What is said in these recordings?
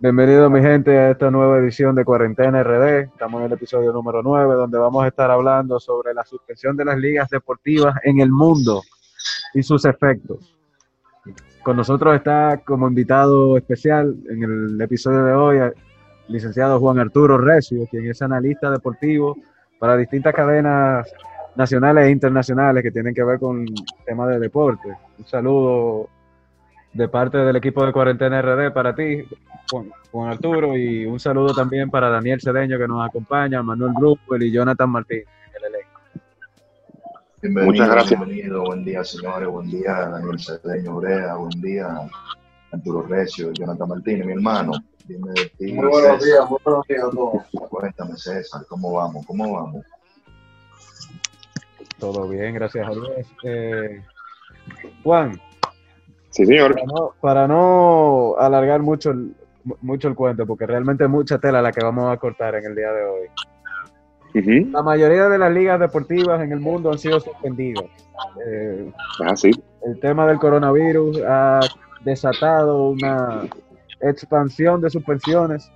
Bienvenido mi gente a esta nueva edición de Cuarentena RD. Estamos en el episodio número 9 donde vamos a estar hablando sobre la suspensión de las ligas deportivas en el mundo y sus efectos. Con nosotros está como invitado especial en el episodio de hoy el licenciado Juan Arturo Recio, quien es analista deportivo para distintas cadenas nacionales e internacionales que tienen que ver con temas de deporte. Un saludo de parte del equipo de Cuarentena RD para ti, Juan, Arturo, y un saludo también para Daniel Cedeño que nos acompaña, Manuel Brupel y Jonathan Martín en el elenco. Muchas gracias. Bienvenido, buen día señores, buen día Daniel Cedeño Brea, buen día Arturo Recio, Jonathan Martínez, mi hermano. Dime de ti, muy buenos días, muy buenos días a todos. Cuéntame César, ¿cómo vamos? ¿Cómo vamos? Todo bien, gracias a Dios. Eh, Juan, Sí, señor. Para no, alargar mucho el, mucho el cuento, porque realmente es mucha tela la que vamos a cortar en el día de hoy. La mayoría de las ligas deportivas en el mundo han sido suspendidas. Eh, ah, sí. El tema del coronavirus ha desatado una expansión de suspensiones,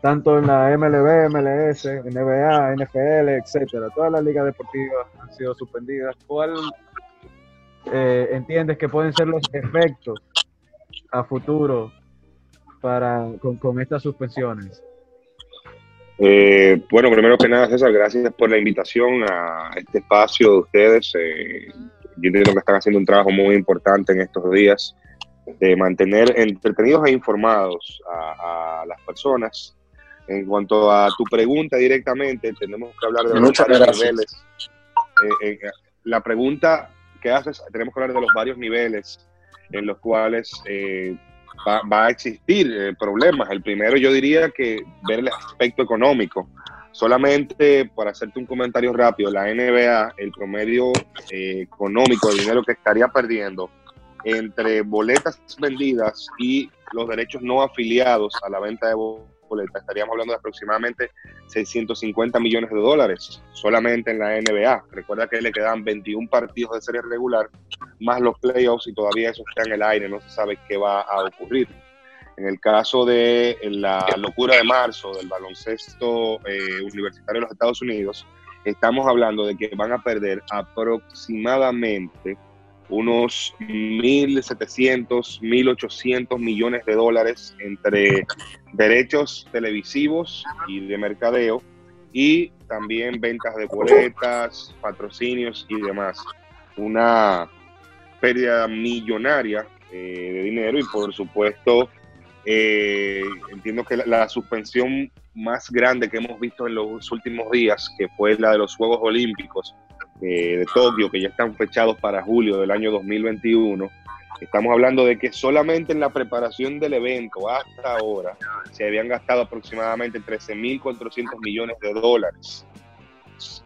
tanto en la MLB, MLS, NBA, NFL, etcétera. Todas las ligas deportivas han sido suspendidas. ¿Cuál eh, entiendes que pueden ser los efectos a futuro para con, estas suspensiones? Eh, bueno, primero que nada, César, gracias por la invitación a este espacio de ustedes. Eh, yo entiendo que están haciendo un trabajo muy importante en estos días de mantener entretenidos e informados a, las personas. En cuanto a tu pregunta directamente, tenemos que hablar de Muchas los niveles. la pregunta que haces, tenemos que hablar de los varios niveles en los cuales eh, va, a existir eh, problemas. El primero yo diría que ver el aspecto económico. Solamente para hacerte un comentario rápido, la NBA, el promedio eh, económico, el dinero que estaría perdiendo entre boletas vendidas y los derechos no afiliados a la venta de boletas estaríamos hablando de aproximadamente 650 millones de dólares solamente en la NBA. Recuerda que le quedan 21 partidos de serie regular, más los playoffs y todavía eso está en el aire, no se sabe qué va a ocurrir. En el caso de la locura de marzo del baloncesto eh, universitario de los Estados Unidos, estamos hablando de que van a perder aproximadamente unos 1.700, 1.800 millones de dólares entre derechos televisivos y de mercadeo y también ventas de boletas, patrocinios y demás. Una pérdida millonaria eh, de dinero y por supuesto eh, entiendo que la, suspensión más grande que hemos visto en los últimos días, que fue la de los Juegos Olímpicos, eh, de Tokio, que ya están fechados para julio del año 2021. Estamos hablando de que solamente en la preparación del evento hasta ahora se habían gastado aproximadamente 13.400 millones de dólares.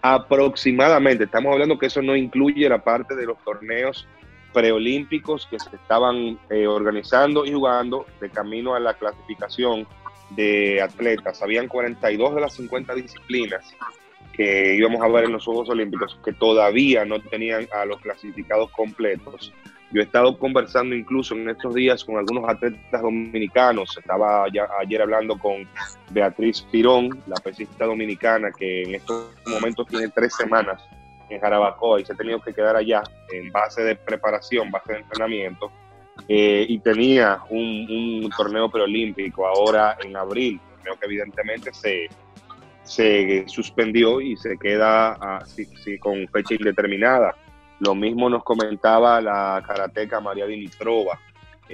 Aproximadamente, estamos hablando que eso no incluye la parte de los torneos preolímpicos que se estaban eh, organizando y jugando de camino a la clasificación de atletas. Habían 42 de las 50 disciplinas que íbamos a ver en los Juegos Olímpicos que todavía no tenían a los clasificados completos. Yo he estado conversando incluso en estos días con algunos atletas dominicanos. Estaba ya ayer hablando con Beatriz Pirón, la pesista dominicana, que en estos momentos tiene tres semanas en Jarabacoa y se ha tenido que quedar allá en base de preparación, base de entrenamiento. Eh, y tenía un, un torneo preolímpico ahora en abril, creo que evidentemente se, se suspendió y se queda así, con fecha indeterminada. Lo mismo nos comentaba la karateca María Dimitrova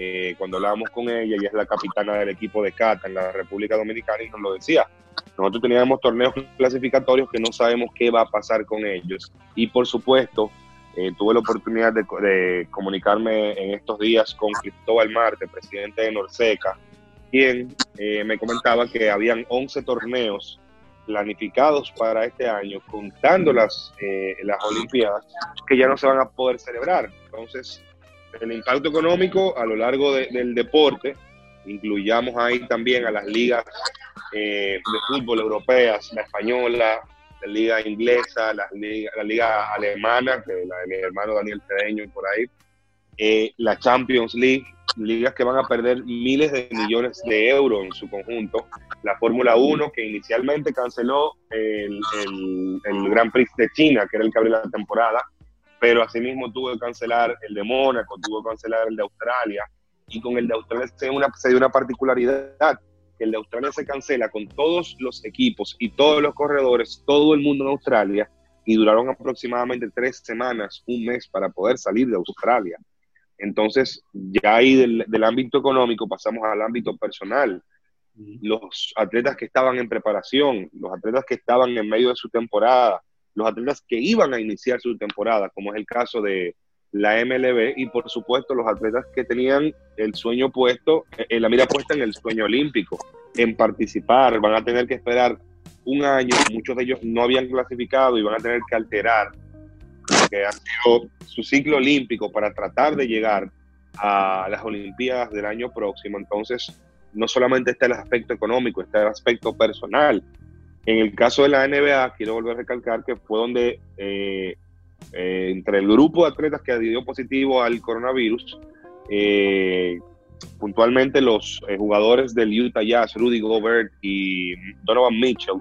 eh, cuando hablábamos con ella, ella es la capitana del equipo de kata en la República Dominicana y nos lo decía. Nosotros teníamos torneos clasificatorios que no sabemos qué va a pasar con ellos. Y por supuesto, eh, tuve la oportunidad de, comunicarme en estos días con Cristóbal Marte, presidente de Norseca, quien eh, me comentaba que habían 11 torneos planificados para este año, contando las, eh, las Olimpiadas, que ya no se van a poder celebrar. Entonces, el impacto económico a lo largo del deporte, incluyamos ahí también a las ligas eh, de fútbol europeas, la española, la liga inglesa, la liga, la liga alemana, la de mi hermano Daniel Cedeño y por ahí, eh, la Champions League, ligas que van a perder miles de millones de euros en su conjunto. La Fórmula 1, que inicialmente canceló el, el, el Grand Prix de China, que era el que abrió la temporada, pero asimismo tuvo que cancelar el de Mónaco, tuvo que cancelar el de Australia, y con el de Australia se, una, dio una particularidad, que el de Australia se cancela con todos los equipos y todos los corredores, todo el mundo en Australia, y duraron aproximadamente tres semanas, un mes para poder salir de Australia. Entonces, ya ahí del, del ámbito económico pasamos al ámbito personal. Los atletas que estaban en preparación, los atletas que estaban en medio de su temporada, los atletas que iban a iniciar su temporada, como es el caso de la MLB, y por supuesto los atletas que tenían el sueño puesto, eh, la mira puesta en el sueño olímpico, en participar, van a tener que esperar un año, muchos de ellos no habían clasificado y van a tener que alterar que ha sido su ciclo olímpico para tratar de llegar a las Olimpiadas del año próximo. Entonces, no solamente está el aspecto económico, está el aspecto personal. En el caso de la NBA, quiero volver a recalcar que fue donde eh, eh, entre el grupo de atletas que dio positivo al coronavirus, eh, puntualmente los jugadores del Utah Jazz, Rudy Gobert y Donovan Mitchell,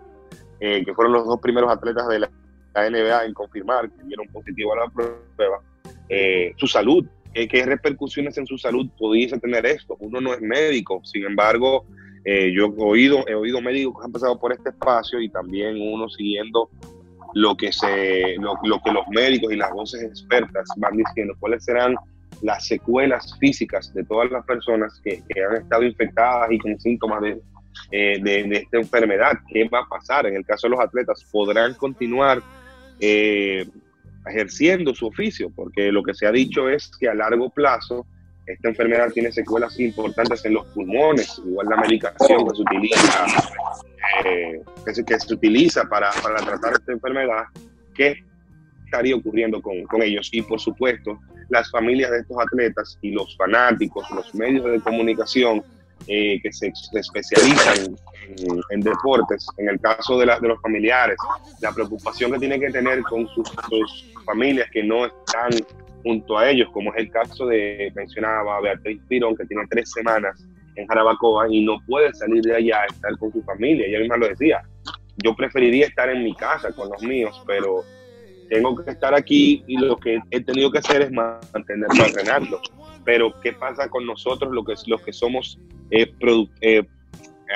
que fueron los dos primeros atletas de la NBA en confirmar que dieron positivo a la prueba, su salud, ¿qué repercusiones en su salud pudiese tener esto? Uno no es médico, sin embargo, eh, yo he oído, he oído médicos que han pasado por este espacio y también uno siguiendo lo que, se, lo, que los médicos y las voces expertas van diciendo, cuáles serán las secuelas físicas de todas las personas que, han estado infectadas y con síntomas de, eh, de, esta enfermedad, qué va a pasar. En el caso de los atletas, podrán continuar eh, ejerciendo su oficio, porque lo que se ha dicho es que a largo plazo esta enfermedad tiene secuelas importantes en los pulmones, igual la medicación que se utiliza, eh, que, se, utiliza para, para, tratar esta enfermedad, ¿qué estaría ocurriendo con, con, ellos? Y por supuesto, las familias de estos atletas y los fanáticos, los medios de comunicación eh, que se, especializan en, deportes, en el caso de, la, de los familiares, la preocupación que tienen que tener con sus, sus familias que no están junto a ellos, como es el caso de, mencionaba Beatriz Pirón, que tiene tres semanas en Jarabacoa y no puede salir de allá a estar con su familia. Ella misma lo decía, yo preferiría estar en mi casa con los míos, pero tengo que estar aquí y lo que he tenido que hacer es mantenerlo a Renato. Pero ¿qué pasa con nosotros, los que, los que somos eh, eh,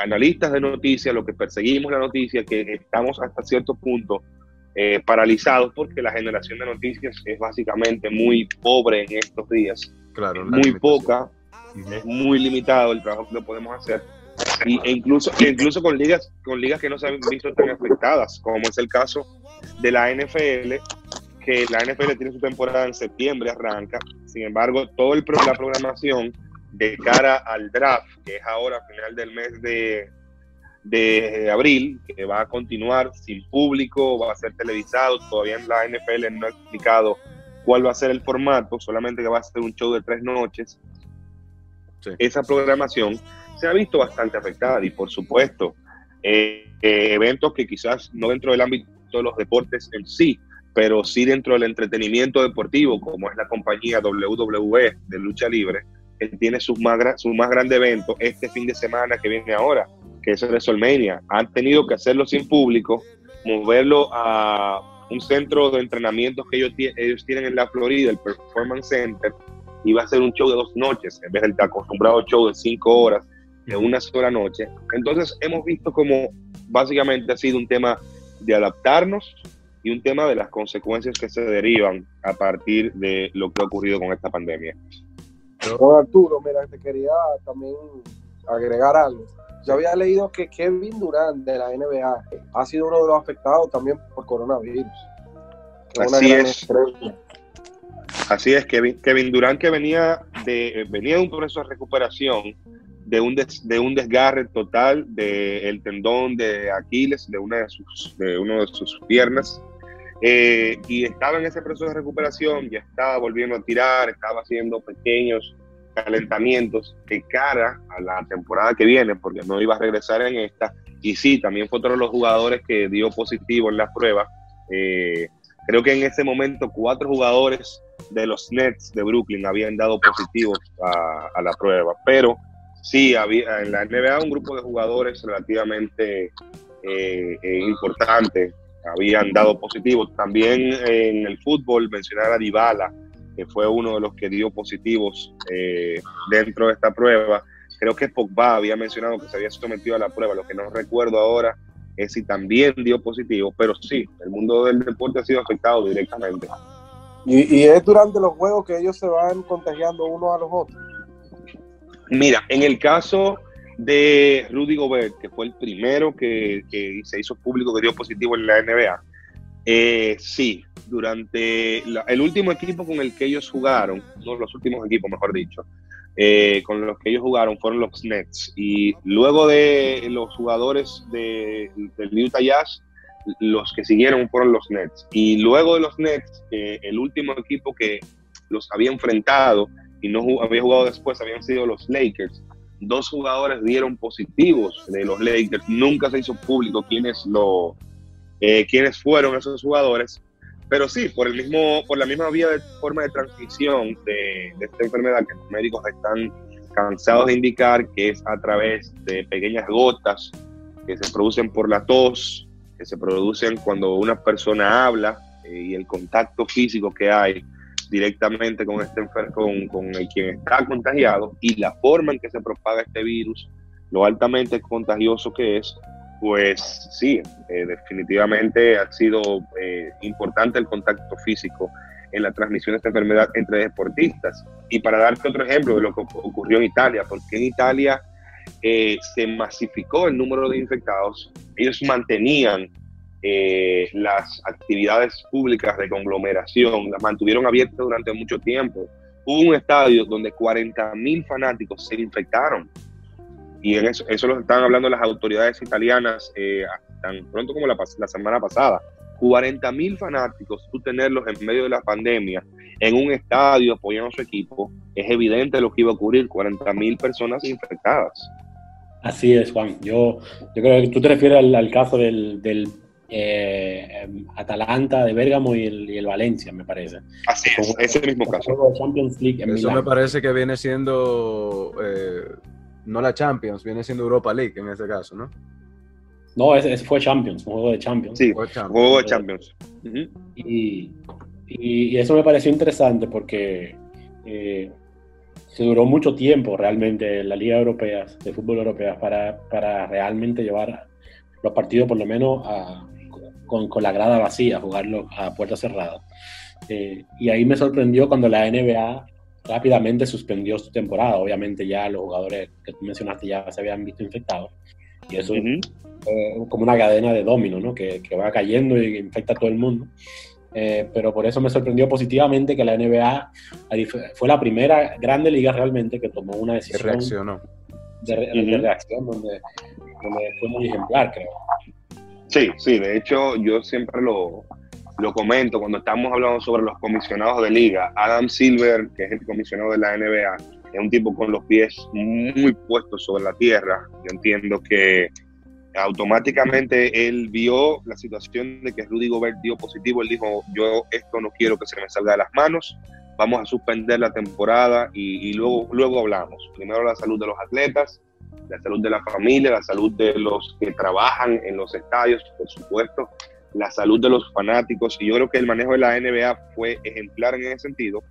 analistas de noticias, los que perseguimos la noticia, que estamos hasta cierto punto eh, paralizados porque la generación de noticias es básicamente muy pobre en estos días. Claro, muy poca, es muy limitado el trabajo que podemos hacer. Y, e incluso, e incluso con ligas, con ligas que no se han visto tan afectadas, como es el caso de la NFL, que la NFL tiene su temporada en septiembre, arranca. Sin embargo, toda la programación de cara al draft, que es ahora a final del mes de, de abril, que va a continuar sin público, va a ser televisado, todavía en la NFL no ha explicado cuál va a ser el formato, solamente que va a ser un show de tres noches. Esa programación se ha visto bastante afectada y por supuesto, eh, eh, eventos que quizás no dentro del ámbito de los deportes en sí, pero sí dentro del entretenimiento deportivo, como es la compañía WWE de lucha libre, que tiene su más, su más grande evento este fin de semana que viene ahora, que es WrestleMania. Han tenido que hacerlo sin público, moverlo a un centro de entrenamiento que ellos, ellos tienen en la Florida, el Performance Center, y va a ser un show de dos noches, en vez del acostumbrado show de cinco horas, de una sola noche. Entonces hemos visto como básicamente ha sido un tema de adaptarnos y un tema de las consecuencias que se derivan a partir de lo que ha ocurrido con esta pandemia. Don Arturo, mira, te quería también agregar algo. Yo había leído que Kevin Durant de la NBA ha sido uno de los afectados también por coronavirus. Así es. Así es, Kevin, Kevin Durant que venía de, venía de un proceso de recuperación de un, de un desgarre total del tendón de Aquiles, de una de sus, de uno de sus piernas, eh, y estaba en ese proceso de recuperación, ya estaba volviendo a tirar, estaba haciendo pequeños calentamientos de cara a la temporada que viene, porque no iba a regresar en esta. Y sí, también fue otro de los jugadores que dio positivo en la prueba. Eh, creo que en ese momento cuatro jugadores de los Nets de Brooklyn habían dado positivos a, la prueba. Pero sí, había en la NBA un grupo de jugadores relativamente eh, eh, importante habían dado positivos. También en el fútbol, mencionar a Dybala, que fue uno de los que dio positivos eh, dentro de esta prueba. Creo que Pogba había mencionado que se había sometido a la prueba. Lo que no recuerdo ahora es si también dio positivo, pero sí, el mundo del deporte ha sido afectado directamente. Y, es durante los juegos que ellos se van contagiando unos a los otros. Mira, en el caso de Rudy Gobert, que fue el primero que, se hizo público que dio positivo en la NBA, eh, sí, durante el último equipo con el que ellos jugaron, no los últimos equipos, mejor dicho, eh, con los que ellos jugaron fueron los Nets. Y luego de los jugadores de, del Utah Jazz, los que siguieron fueron los Nets. Y luego de los Nets, eh, el último equipo que los había enfrentado y no había jugado después habían sido los Lakers. Dos jugadores dieron positivos de los Lakers. Nunca se hizo público quiénes, lo, eh, fueron esos jugadores. Pero sí, por, el mismo, por la misma vía de forma de transmisión de, de esta enfermedad que los médicos están cansados de indicar que es a través de pequeñas gotas que se producen por la tos, que se producen cuando una persona habla eh, y el contacto físico que hay directamente con, este con, con el quien está contagiado y la forma en que se propaga este virus, lo altamente contagioso que es, pues sí, eh, definitivamente ha sido eh, importante el contacto físico en la transmisión de esta enfermedad entre deportistas. Y para darte otro ejemplo de lo que ocurrió en Italia, porque en Italia eh, se masificó el número de infectados, ellos mantenían eh, las actividades públicas de conglomeración, las mantuvieron abiertas durante mucho tiempo. Hubo un estadio donde 40 mil fanáticos se infectaron. Y en eso, eso lo están hablando las autoridades italianas eh, tan pronto como la, semana pasada. 40 mil fanáticos, tú tenerlos en medio de la pandemia, en un estadio apoyando a su equipo, es evidente lo que iba a ocurrir, 40 mil personas infectadas. Así es, Juan. Yo, yo creo que tú te refieres al, caso del eh, em, Atalanta de Bérgamo y el, Valencia, me parece. Así es, es el mismo caso. Eso me parece que viene siendo, eh, no la Champions, viene siendo Europa League en ese caso, ¿no? No, ese, fue Champions, un juego de Champions. Sí, fue juego de Champions. y, y, eso me pareció interesante porque eh, se duró mucho tiempo realmente la Liga Europea, de fútbol europea, para, para realmente llevar los partidos por lo menos con, con, la grada vacía, jugarlo a puerta cerrada. Eh, y ahí me sorprendió cuando la NBA rápidamente suspendió su temporada. Obviamente ya los jugadores que tú mencionaste ya se habían visto infectados. Y eso es como una cadena de domino, ¿no? Que, que, va cayendo y infecta a todo el mundo. Eh, pero por eso me sorprendió positivamente que la NBA fue la primera grande liga realmente que tomó una decisión reaccionó. De, reacción donde, fue muy ejemplar, creo. Sí, sí, de hecho yo siempre lo, lo comento cuando estamos hablando sobre los comisionados de liga. Adam Silver, que es el comisionado de la NBA, es un tipo con los pies muy puestos sobre la tierra. Yo entiendo que automáticamente él vio la situación de que Rudy Gobert dio positivo, él dijo, yo esto no quiero que se me salga de las manos, vamos a suspender la temporada y, luego, luego hablamos. Primero la salud de los atletas, la salud de la familia, la salud de los que trabajan en los estadios, por supuesto, la salud de los fanáticos. Y yo creo que el manejo de la NBA fue ejemplar en ese sentido,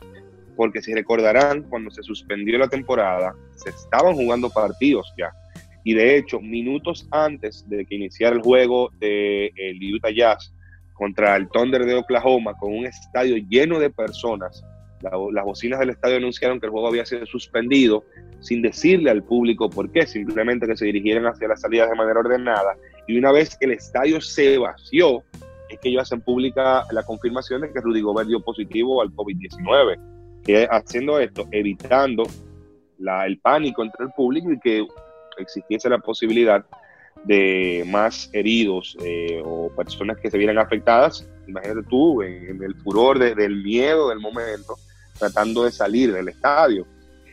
porque si recordarán, cuando se suspendió la temporada, se estaban jugando partidos ya y de hecho, minutos antes de que iniciara el juego de el Utah Jazz contra el Thunder de Oklahoma, con un estadio lleno de personas, las bocinas del estadio anunciaron que el juego había sido suspendido sin decirle al público por qué, simplemente que se dirigieran hacia las salidas de manera ordenada. Y una vez el estadio se vació, es que ellos hacen pública la confirmación de que Rudy Gobert dio positivo al COVID-19, que haciendo esto, evitando la, el pánico entre el público y que existiese la posibilidad de más heridos eh, o personas que se vieran afectadas, imagínate tú, en, el furor del miedo del momento, tratando de salir del estadio.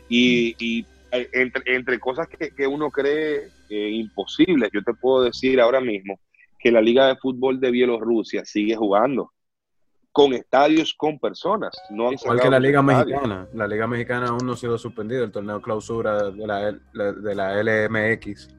Y, eh, entre, cosas que, uno cree eh, imposibles, yo te puedo decir ahora mismo que la Liga de Fútbol de Bielorrusia sigue jugando. con estadios con personas. No Igual que la Liga Mexicana. La Liga Mexicana aún no ha sido suspendido, el torneo clausura de la, de la LMX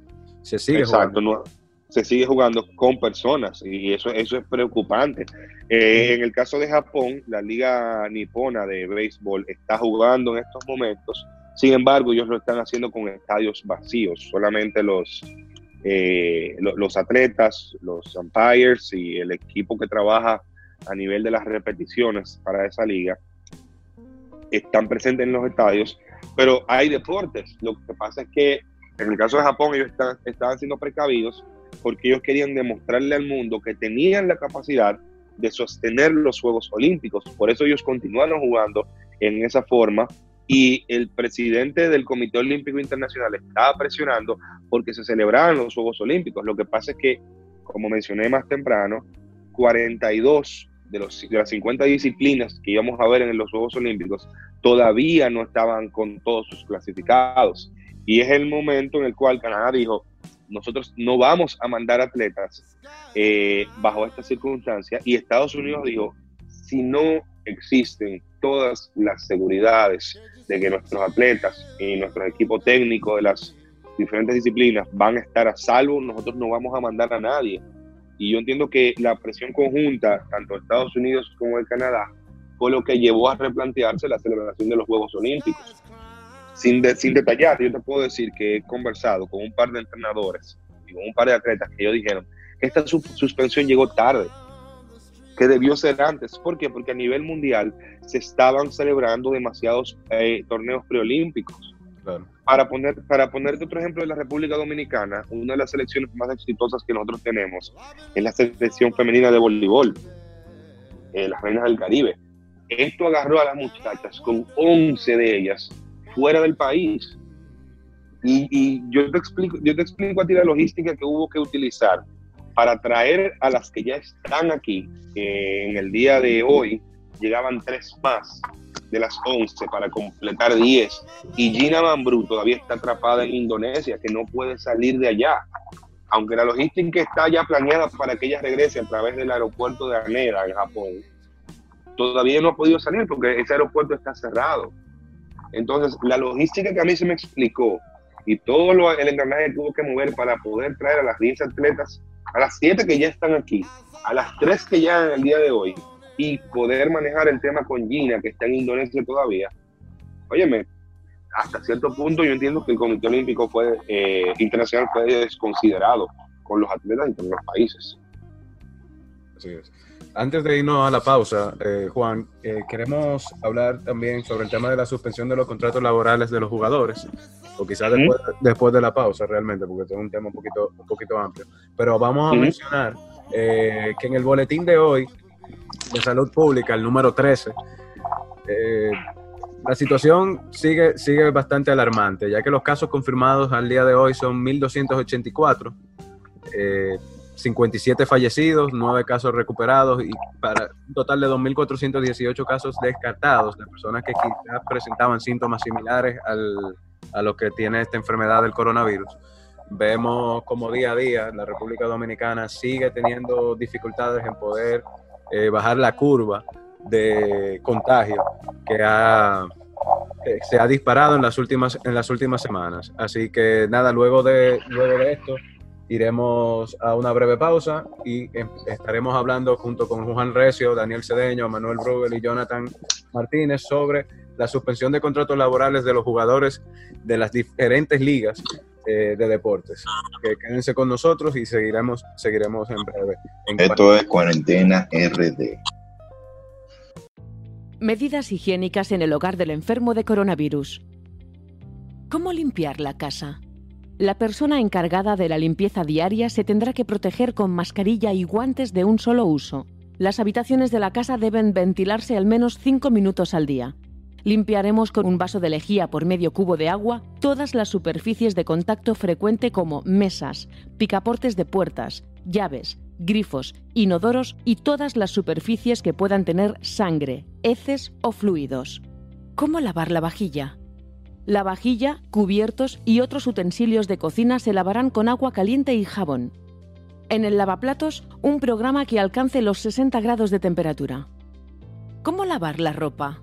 se sigue Exacto, jugando. Se sigue jugando con personas y eso, eso es preocupante. Eh, en el caso de Japón, la Liga Nipona de Béisbol está jugando en estos momentos. Sin embargo, ellos lo están haciendo con estadios vacíos. Solamente los, eh, los atletas, los umpires y el equipo que trabaja a nivel de las repeticiones para esa liga están presentes en los estadios, pero hay deportes. Lo que pasa es que en el caso de Japón ellos estaban siendo precavidos porque ellos querían demostrarle al mundo que tenían la capacidad de sostener los Juegos Olímpicos. Por eso ellos continuaron jugando en esa forma y el presidente del Comité Olímpico Internacional estaba presionando porque se celebraban los Juegos Olímpicos. Lo que pasa es que, como mencioné más temprano, 42 de, los, de las 50 disciplinas que íbamos a ver en los Juegos Olímpicos todavía no estaban con todos sus clasificados. Y es el momento en el cual Canadá dijo, nosotros no vamos a mandar atletas eh, bajo esta circunstancia. Y Estados Unidos dijo, si no existen todas las seguridades de que nuestros atletas y nuestro equipo técnico de las diferentes disciplinas van a estar a salvo, nosotros no vamos a mandar a nadie. Y yo entiendo que la presión conjunta, tanto de Estados Unidos como de Canadá, fue lo que llevó a replantearse la celebración de los Juegos Olímpicos. Sin, sin detallar, yo te puedo decir que he conversado con un par de entrenadores y con un par de atletas que ellos dijeron que esta suspensión llegó tarde, que debió ser antes. ¿Por qué? Porque a nivel mundial se estaban celebrando demasiados eh, torneos preolímpicos. Para, poner, para ponerte otro ejemplo de la República Dominicana, una de las selecciones más exitosas que nosotros tenemos es la selección femenina de voleibol, eh, las Reinas del Caribe. Esto agarró a las muchachas con 11 de ellas fuera del país. Y, yo, te explico, yo te explico a ti la logística que hubo que utilizar para traer a las que ya están aquí. en el día de hoy llegaban tres más de las 11 para completar 10. Y Gina Mambrú todavía está atrapada en Indonesia, que no puede salir de allá. Aunque la logística está ya planeada para que ella regrese a través del aeropuerto de Haneda, en Japón, todavía no ha podido salir porque ese aeropuerto está cerrado. Entonces, la logística que a mí se me explicó y todo lo, el engranaje que tuvo que mover para poder traer a las 10 atletas, a las 7 que ya están aquí, a las 3 que ya en el día de hoy, y poder manejar el tema con Gina, que está en Indonesia todavía, óyeme, hasta cierto punto yo entiendo que el Comité Olímpico fue, eh, Internacional fue desconsiderado con los atletas con los países. Así es. Antes de irnos a la pausa, eh, Juan, eh, queremos hablar también sobre el tema de la suspensión de los contratos laborales de los jugadores, o quizás después, después, de la pausa realmente, porque es un tema un poquito, un poquito amplio. Pero vamos a mencionar que en el boletín de hoy de Salud Pública, el número 13, eh, la situación sigue, sigue bastante alarmante, ya que los casos confirmados al día de hoy son 1.284, 57 eh, fallecidos, 9 casos recuperados y para un total de 2.418 casos descartados de personas que quizás presentaban síntomas similares al, a los que tiene esta enfermedad del coronavirus. Vemos como día a día la República Dominicana sigue teniendo dificultades en poder eh, bajar la curva de contagio que, ha, se ha disparado en las últimas en las últimas semanas. Así que nada, luego de luego de esto iremos a una breve pausa y em, estaremos hablando junto con Juan Recio, Daniel Cedeño, Manuel Brugel y Jonathan Martínez sobre la suspensión de contratos laborales de los jugadores de las diferentes ligas eh, de deportes. Que quédense con nosotros y seguiremos, seguiremos en breve. Esto es Cuarentena RD. Medidas higiénicas en el hogar del enfermo de coronavirus. ¿Cómo limpiar la casa? La persona encargada de la limpieza diaria se tendrá que proteger con mascarilla y guantes de un solo uso. Las habitaciones de la casa deben ventilarse al menos 5 minutos al día. Limpiaremos con un vaso de lejía por medio cubo de agua todas las superficies de contacto frecuente como mesas, picaportes de puertas, llaves, grifos, inodoros y todas las superficies que puedan tener sangre, heces o fluidos. ¿Cómo lavar la vajilla? La vajilla, cubiertos y otros utensilios de cocina se lavarán con agua caliente y jabón. En el lavaplatos, un programa que alcance los 60 grados de temperatura. ¿Cómo lavar la ropa?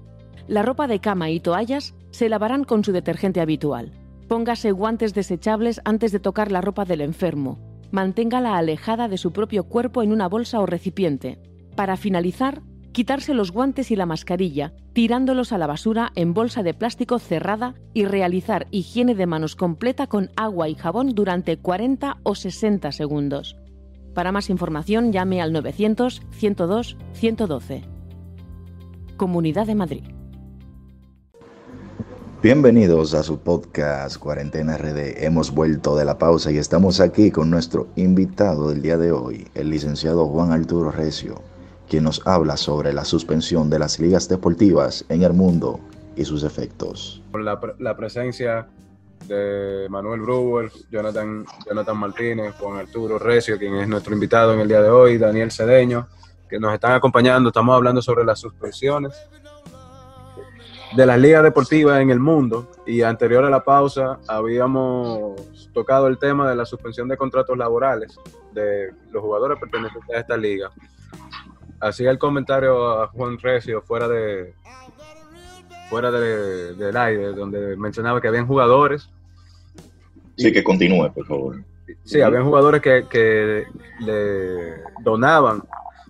La ropa de cama y toallas se lavarán con su detergente habitual. Póngase guantes desechables antes de tocar la ropa del enfermo. Manténgala alejada de su propio cuerpo en una bolsa o recipiente. Para finalizar, quitarse los guantes y la mascarilla, tirándolos a la basura en bolsa de plástico cerrada y realizar higiene de manos completa con agua y jabón durante 40 o 60 segundos. Para más información llame al 900 102 112. Comunidad de Madrid. Bienvenidos a su podcast Cuarentena RD. Hemos vuelto de la pausa y estamos aquí con nuestro invitado del día de hoy, el licenciado Juan Arturo Recio quien nos habla sobre la suspensión de las ligas deportivas en el mundo y sus efectos. Con la, la presencia de Manuel Brewer, Jonathan, Jonathan Martínez, Juan Arturo Recio, quien es nuestro invitado en el día de hoy, Daniel Cedeño, que nos están acompañando. Estamos hablando sobre las suspensiones de las ligas deportivas en el mundo y anterior a la pausa habíamos tocado el tema de la suspensión de contratos laborales de los jugadores pertenecientes a esta liga hacía el comentario a Juan Recio fuera de fuera de, del aire, donde mencionaba que habían jugadores. Sí, que continúe, por favor. Sí, habían jugadores que, que le donaban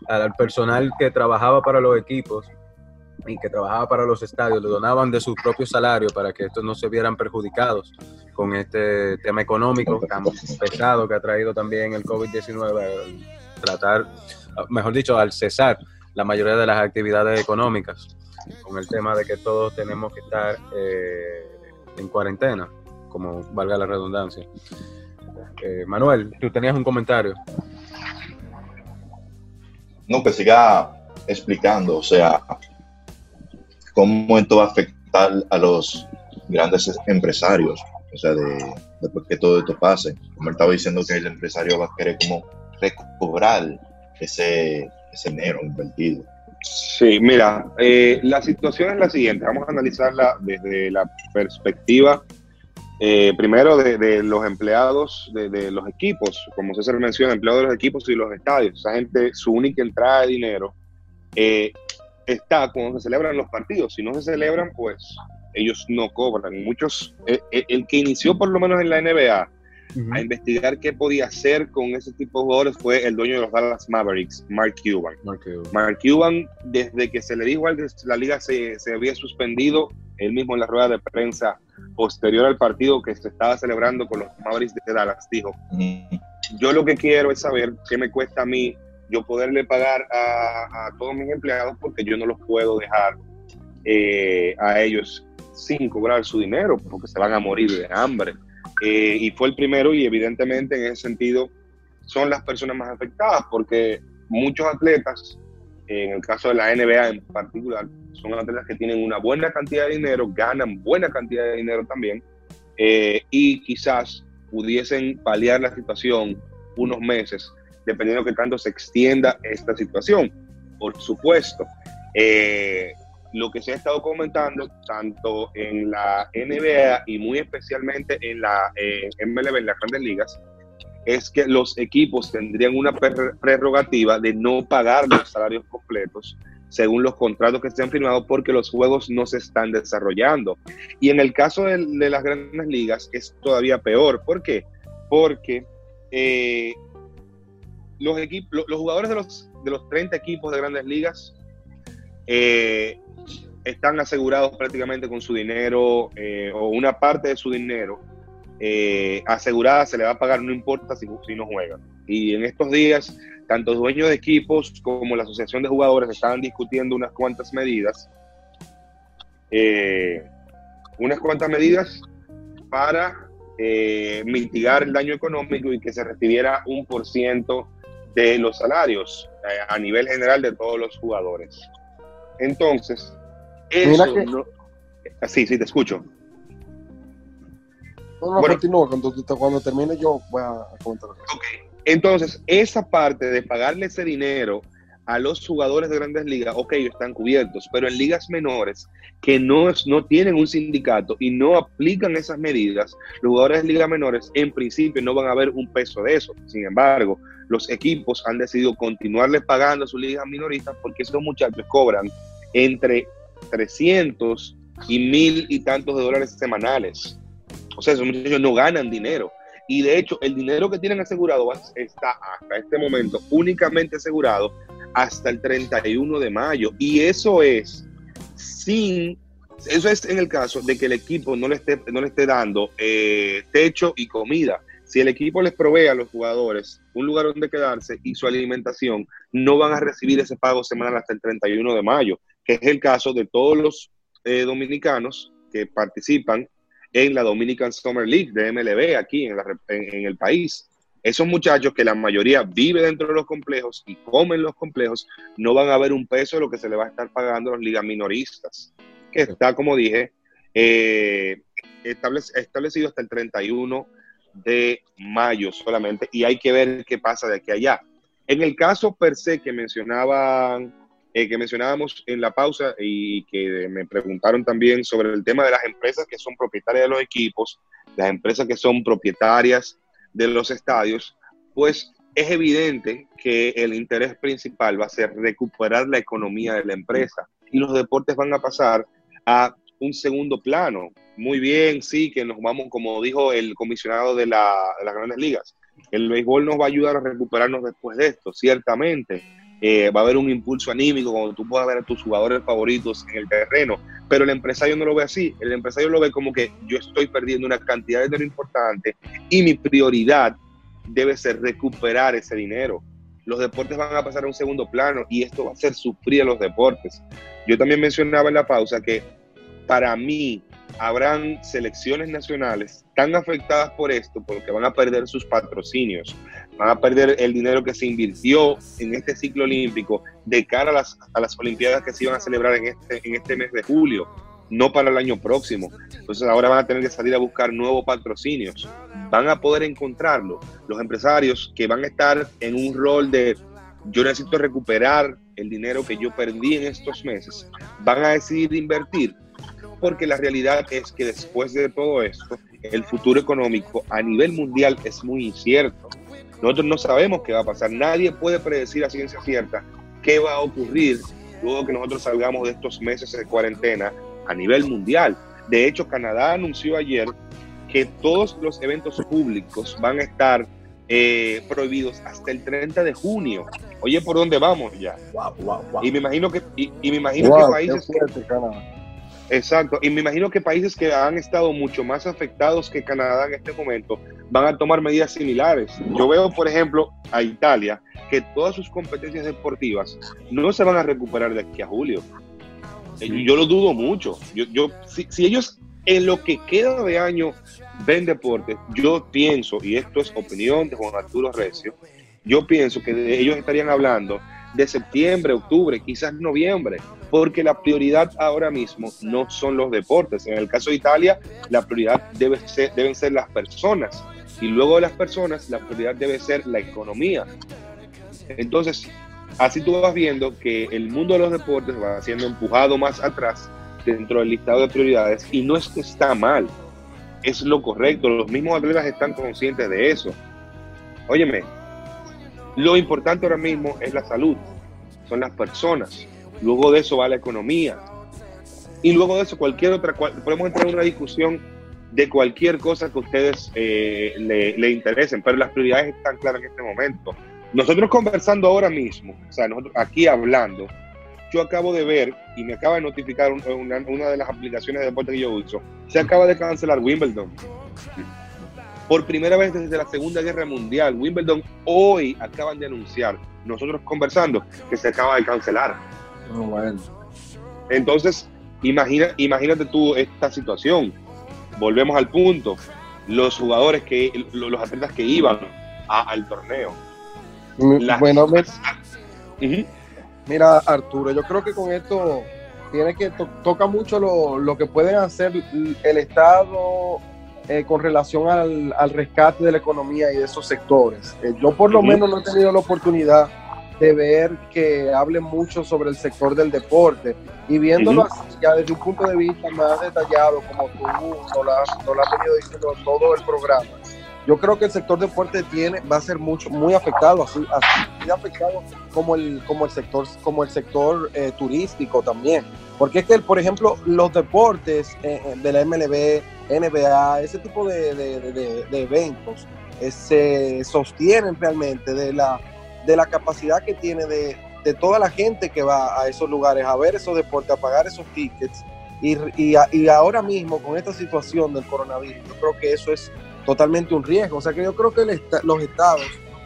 al personal que trabajaba para los equipos y que trabajaba para los estadios, le donaban de su propio salario para que estos no se vieran perjudicados con este tema económico tan pesado que ha traído también el COVID-19, tratar mejor dicho, al cesar la mayoría de las actividades económicas, con el tema de que todos tenemos que estar eh, en cuarentena, como valga la redundancia. Eh, Manuel, tú tenías un comentario. No, que siga explicando, o sea, cómo esto va a afectar a los grandes empresarios, o sea, de, después que todo esto pase. Como él estaba diciendo que el empresario va a querer como recobrar ese, ese dinero invertido. Sí, mira, eh, la situación es la siguiente, vamos a analizarla desde la perspectiva eh, primero de, los empleados de, los equipos, como César menciona, empleados de los equipos y los estadios. Esa gente, su única entrada de dinero eh, está cuando se celebran los partidos. Si no se celebran, pues ellos no cobran. Muchos, el que inició por lo menos en la NBA a investigar qué podía hacer con ese tipo de jugadores fue el dueño de los Dallas Mavericks, Mark Cuban. Mark Cuban, desde que se le dijo que la liga se, se, había suspendido, él mismo en la rueda de prensa posterior al partido que se estaba celebrando con los Mavericks de Dallas, dijo, yo lo que quiero es saber qué me cuesta a mí yo poderle pagar a, todos mis empleados porque yo no los puedo dejar eh, a ellos sin cobrar su dinero porque se van a morir de hambre. Eh, y fue el primero y evidentemente en ese sentido son las personas más afectadas porque muchos atletas, en el caso de la NBA en particular, son atletas que tienen una buena cantidad de dinero, ganan buena cantidad de dinero también eh, y quizás pudiesen paliar la situación unos meses, dependiendo de qué tanto se extienda esta situación. Por supuesto, eh, lo que se ha estado comentando tanto en la NBA y muy especialmente en la eh, MLB, en las grandes ligas, es que los equipos tendrían una prerrogativa de no pagar los salarios completos según los contratos que se han firmado porque los juegos no se están desarrollando. Y en el caso de, las grandes ligas es todavía peor. ¿Por qué? Porque eh, los, equipos, los jugadores de los, de los 30 equipos de grandes ligas eh, están asegurados prácticamente con su dinero eh, o una parte de su dinero eh, asegurada se le va a pagar, no importa si, si, no juegan. Y en estos días, tanto dueños de equipos como la Asociación de Jugadores estaban discutiendo unas cuantas medidas, eh, unas cuantas medidas para mitigar el daño económico y que se recibiera un por ciento de los salarios a nivel general de todos los jugadores. Entonces, eso no... Sí, sí, te escucho. No, no, Cuando, cuando, termine yo voy a comentar. Ok. Entonces, esa parte de pagarle ese dinero a los jugadores de grandes ligas, ok, están cubiertos, pero en ligas menores que no, no tienen un sindicato y no aplican esas medidas, los jugadores de ligas menores en principio no van a ver un peso de eso. Sin embargo, los equipos han decidido continuarles pagando a sus ligas minoristas porque esos muchachos cobran entre 300 y mil y tantos de dólares semanales. O sea, esos muchachos no ganan dinero. Y de hecho, el dinero que tienen asegurado está hasta este momento únicamente asegurado hasta el 31 de mayo. Y eso es sin, eso es en el caso de que el equipo no le esté, no le esté dando eh, techo y comida. Si el equipo les provee a los jugadores un lugar donde quedarse y su alimentación, no van a recibir ese pago semanal hasta el 31 de mayo, que es el caso de todos los eh, dominicanos que participan en la Dominican Summer League de MLB aquí en, en, el país. Esos muchachos que la mayoría vive dentro de los complejos y comen los complejos, no van a ver un peso de lo que se le va a estar pagando a las ligas minoristas, que está, como dije, eh, establecido hasta el 31 de mayo solamente, y hay que ver qué pasa de aquí a allá. En el caso per se que mencionaban eh, que mencionábamos en la pausa y que me preguntaron también sobre el tema de las empresas que son propietarias de los equipos, las empresas que son propietarias de los estadios, pues es evidente que el interés principal va a ser recuperar la economía de la empresa. Y los deportes van a pasar a un segundo plano. Muy bien, sí, que nos vamos, como dijo el comisionado de, la, de las grandes ligas, el béisbol nos va a ayudar a recuperarnos después de esto, ciertamente eh, va a haber un impulso anímico cuando tú puedas ver a tus jugadores favoritos en el terreno, pero el empresario no lo ve así, el empresario lo ve como que yo estoy perdiendo una cantidad de dinero importante y mi prioridad debe ser recuperar ese dinero. Los deportes van a pasar a un segundo plano y esto va a hacer sufrir a los deportes. Yo también mencionaba en la pausa que para mí habrán selecciones nacionales tan afectadas por esto porque van a perder sus patrocinios, van a perder el dinero que se invirtió en este ciclo olímpico de cara a las, a las Olimpiadas que se iban a celebrar en este, en este mes de julio, no para el año próximo. Entonces ahora van a tener que salir a buscar nuevos patrocinios. Van a poder encontrarlo. Los empresarios que van a estar en un rol de yo necesito recuperar el dinero que yo perdí en estos meses, van a decidir invertir porque la realidad es que después de todo esto, el futuro económico a nivel mundial es muy incierto. Nosotros no sabemos qué va a pasar. Nadie puede predecir a ciencia cierta qué va a ocurrir luego que nosotros salgamos de estos meses de cuarentena a nivel mundial. De hecho, Canadá anunció ayer que todos los eventos públicos van a estar eh, prohibidos hasta el 30 de junio. Oye, ¿por dónde vamos ya? Y me imagino que, y, me imagino que países... Exacto, y me imagino que países que han estado mucho más afectados que Canadá en este momento van a tomar medidas similares. Yo veo, por ejemplo, a Italia, que todas sus competencias deportivas no se van a recuperar de aquí a julio. Eh, yo lo dudo mucho. Yo, yo si, si ellos en lo que queda de año ven deporte, yo pienso, y esto es opinión de Juan Arturo Recio, yo pienso que ellos estarían hablando de septiembre, octubre, quizás noviembre, porque la prioridad ahora mismo no son los deportes. En el caso de Italia, la prioridad debe ser, deben ser las personas y luego de las personas, la prioridad debe ser la economía. Entonces, así tú vas viendo que el mundo de los deportes va siendo empujado más atrás dentro del listado de prioridades y no es que está mal, es lo correcto, los mismos atletas están conscientes de eso. Óyeme, lo importante ahora mismo es la salud, son las personas. Luego de eso va la economía. Y luego de eso cualquier otra, podemos entrar en una discusión de cualquier cosa que ustedes eh, le, interesen, pero las prioridades están claras en este momento. Nosotros conversando ahora mismo, o sea, nosotros aquí hablando, yo acabo de ver y me acaba de notificar una, una de las aplicaciones de deporte que yo uso, se acaba de cancelar Wimbledon por primera vez desde la Segunda Guerra Mundial. Wimbledon hoy acaban de anunciar, nosotros conversando, que se acaba de cancelar. Oh, Entonces, imagina, imagínate tú esta situación. Volvemos al punto. Los jugadores que, los atletas que iban al torneo. bueno, mira, Arturo, yo creo que con esto tiene que toca mucho lo, lo que pueden hacer el Estado eh, con relación al, rescate de la economía y de esos sectores. Eh, yo por lo menos no he tenido la oportunidad de ver que hable mucho sobre el sector del deporte y viéndolo así, ya desde un punto de vista más detallado, como tú lo has, venido diciendo todo el programa, yo creo que el sector deporte tiene, va a ser mucho, muy afectado, así, así afectado como el, como el sector, como el sector eh, turístico también. Porque es que, por ejemplo, los deportes eh, de la MLB, NBA, ese tipo de, eventos se sostienen realmente de la, de la capacidad que tiene de, toda la gente que va a esos lugares a ver esos deportes, a pagar esos tickets. Y, y, y ahora mismo, con esta situación del coronavirus, yo creo que eso es totalmente un riesgo. O sea que yo creo que los estados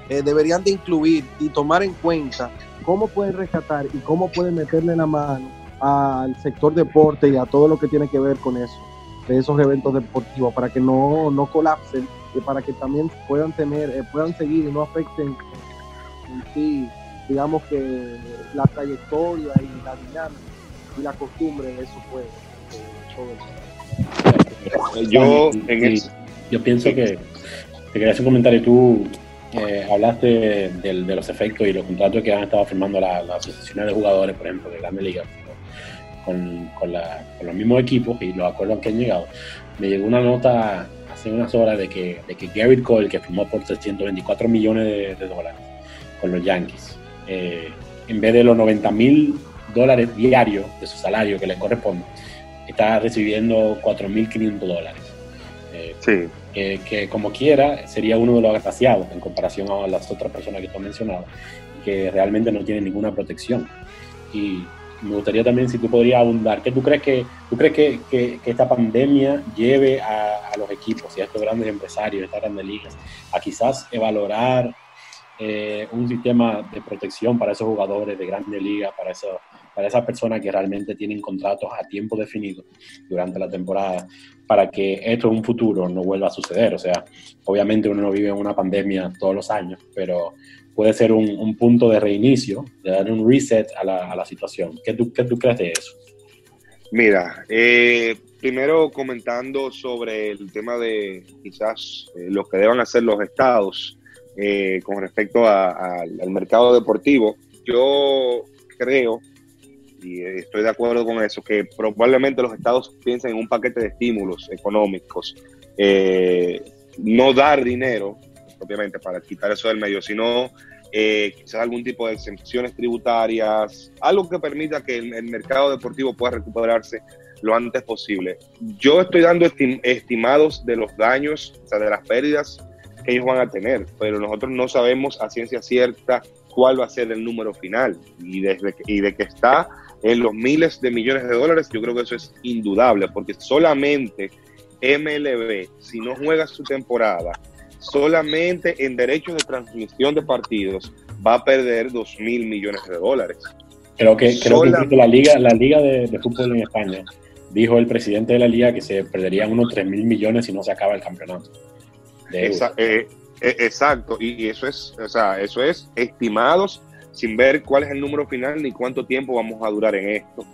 eh, deberían de incluir y tomar en cuenta cómo pueden rescatar y cómo pueden meterle la mano al sector deporte y a todo lo que tiene que ver con eso, de esos eventos deportivos, para que no, no colapsen y para que también puedan tener, eh, puedan seguir y no afecten en sí, digamos que la trayectoria y la dinámica y la costumbre de esos juegos. Yo en eso yo pienso que te quería hacer un comentario. Tú eh, hablaste de, los efectos y los contratos que han estado firmando las asociaciones de jugadores, por ejemplo, de Grande Liga, con, con, los mismos equipos y los acuerdos que han llegado. Me llegó una nota hace unas horas de que, de que Gary Cole, que firmó por 324 millones de, dólares con los Yankees, eh, en vez de los 90 mil dólares diarios de su salario que le corresponde, está recibiendo 4.500 dólares. Eh, sí que, como quiera sería uno de los agraciados en comparación a las otras personas que tú has mencionado, que realmente no tienen ninguna protección. Y me gustaría también si tú podrías abundar, ¿qué tú crees que, tú crees que, que, esta pandemia lleve a, los equipos y a estos grandes empresarios, estas grandes ligas, a quizás evaluar eh, un sistema de protección para esos jugadores de grandes ligas, para para esas personas que realmente tienen contratos a tiempo definido durante la temporada, para que esto en un futuro no vuelva a suceder. O sea, obviamente uno no vive en una pandemia todos los años, pero puede ser un, punto de reinicio, de dar un reset a la, a la situación. ¿Qué tú, ¿Qué tú, crees de eso? Mira, eh, primero comentando sobre el tema de quizás eh, lo que deban hacer los estados eh, con respecto al mercado deportivo, yo creo y estoy de acuerdo con eso, que probablemente los estados piensen en un paquete de estímulos económicos, eh, no dar dinero, obviamente, para quitar eso del medio, sino eh, quizás algún tipo de exenciones tributarias, algo que permita que el, mercado deportivo pueda recuperarse lo antes posible. Yo estoy dando estimados de los daños, o sea, de las pérdidas que ellos van a tener, pero nosotros no sabemos a ciencia cierta cuál va a ser el número final. Y, desde y de que está en los miles de millones de dólares, yo creo que eso es indudable, porque solamente MLB, si no juega su temporada, solamente en derechos de transmisión de partidos, va a perder 2 mil millones de dólares. Creo que, creo que la liga, la liga de, fútbol en España dijo el presidente de la liga que se perderían unos 3 mil millones si no se acaba el campeonato. Eh, eh, exacto, y, eso es, o sea, eso es estimados sin ver cuál es el número final ni cuánto tiempo vamos a durar en esto.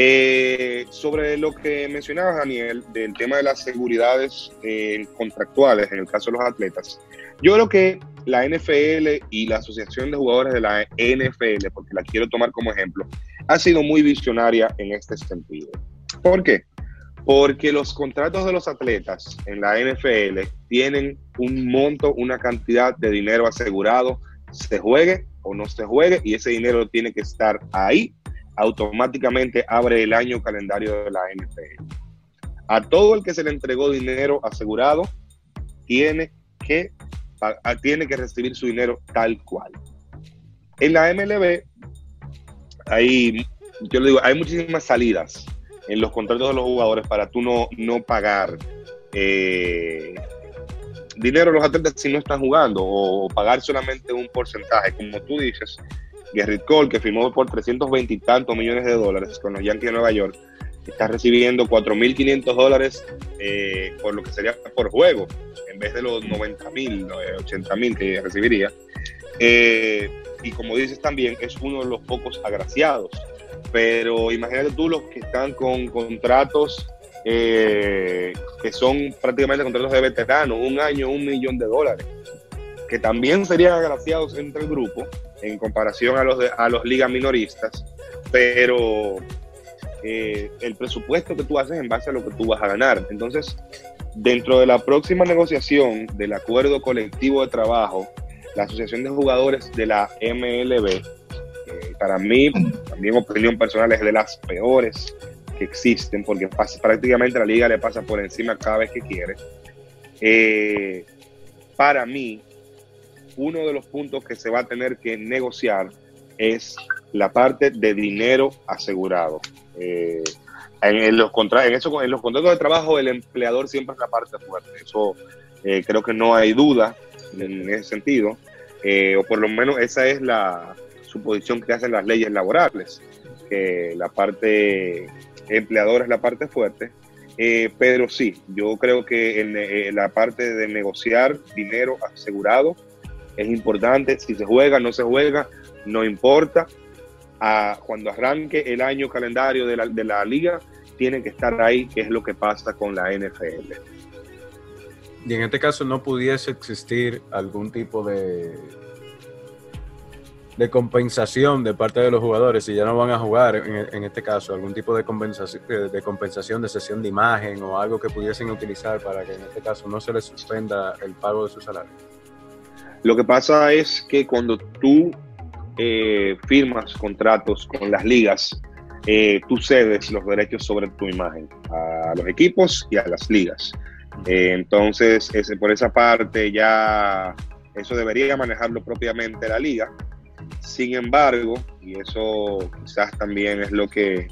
Eh, sobre lo que mencionaba Daniel, del tema de las seguridades eh, contractuales en el caso de los atletas, yo creo que la NFL y la Asociación de Jugadores de la NFL, porque la quiero tomar como ejemplo, ha sido muy visionaria en este sentido. ¿Por qué? Porque los contratos de los atletas en la NFL tienen un monto, una cantidad de dinero asegurado, se juegue o no se juegue y ese dinero tiene que estar ahí, automáticamente abre el año calendario de la NFL. A todo el que se le entregó dinero asegurado, tiene que, tiene que recibir su dinero tal cual. En la MLB, hay, yo le digo, hay muchísimas salidas en los contratos de los jugadores para tú no, no pagar eh, dinero a los atletas si no están jugando o pagar solamente un porcentaje, como tú dices. Gerrit Cole, que firmó por 320 y tantos millones de dólares con los Yankees de Nueva York, está recibiendo 4.500 dólares eh, por lo que sería por juego, en vez de los 90.000, 80.000 que recibiría. Eh, y como dices también, es uno de los pocos agraciados. Pero imagínate tú los que están con contratos eh, que son prácticamente contratos de veteranos, un año, un millón de dólares, que también serían agraciados entre el grupo en comparación a los, a los ligas minoristas, pero eh, el presupuesto que tú haces en base a lo que tú vas a ganar. Entonces, dentro de la próxima negociación del acuerdo colectivo de trabajo, la Asociación de Jugadores de la MLB, para mí, también opinión personal, es de las peores que existen, porque prácticamente la liga le pasa por encima cada vez que quiere. Eh, para mí, uno de los puntos que se va a tener que negociar es la parte de dinero asegurado. Eh, en, los en, eso, en los contratos de trabajo, el empleador siempre es la parte fuerte. Eso eh, creo que no hay duda en ese sentido. o por lo menos esa es la suposición que hacen las leyes laborales, que la parte empleadora es la parte fuerte. Eh, pero sí, yo creo que en, eh, la parte de negociar dinero asegurado es importante. Si se juega, no se juega, no importa. A, cuando arranque el año calendario de la, de la liga, tiene que estar ahí, que es lo que pasa con la NFL. Y en este caso no pudiese existir algún tipo de, de compensación de parte de los jugadores si ya no van a jugar, en, este caso, algún tipo de compensación, de compensación de sesión de imagen o algo que pudiesen utilizar para que en este caso no se les suspenda el pago de su salario? Lo que pasa es que cuando tú eh, firmas contratos con las ligas, eh, tú cedes los derechos sobre tu imagen a los equipos y a las ligas. Eh, entonces, ese, por esa parte ya eso debería manejarlo propiamente la liga sin embargo, y eso quizás también es lo que